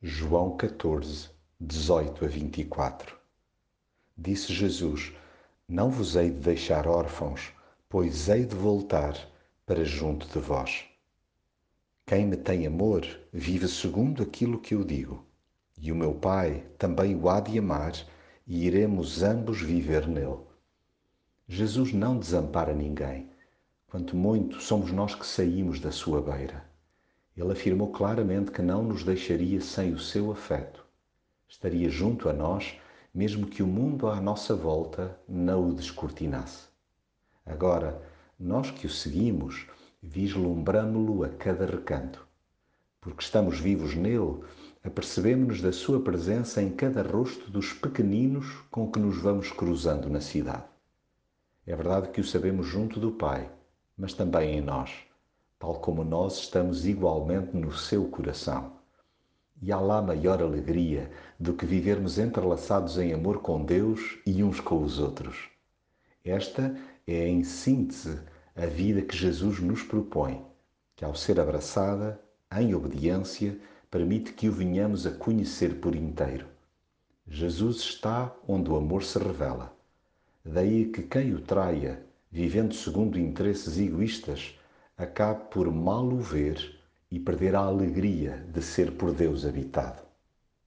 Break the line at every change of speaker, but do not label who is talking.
João 14, 18 a 24 Disse Jesus: Não vos hei de deixar órfãos, pois hei de voltar para junto de vós. Quem me tem amor vive segundo aquilo que eu digo, e o meu Pai também o há de amar, e iremos ambos viver nele. Jesus não desampara ninguém, quanto muito somos nós que saímos da sua beira. Ele afirmou claramente que não nos deixaria sem o seu afeto. Estaria junto a nós, mesmo que o mundo à nossa volta não o descortinasse. Agora, nós que o seguimos, vislumbramo-lo a cada recanto. Porque estamos vivos nele, apercebemos-nos da sua presença em cada rosto dos pequeninos com que nos vamos cruzando na cidade. É verdade que o sabemos junto do Pai, mas também em nós tal como nós estamos igualmente no seu coração. E há lá maior alegria do que vivermos entrelaçados em amor com Deus e uns com os outros. Esta é, em síntese, a vida que Jesus nos propõe, que ao ser abraçada, em obediência, permite que o venhamos a conhecer por inteiro. Jesus está onde o amor se revela. Daí que quem o traia, vivendo segundo interesses egoístas, acabe por mal o ver e perder a alegria de ser por Deus habitado.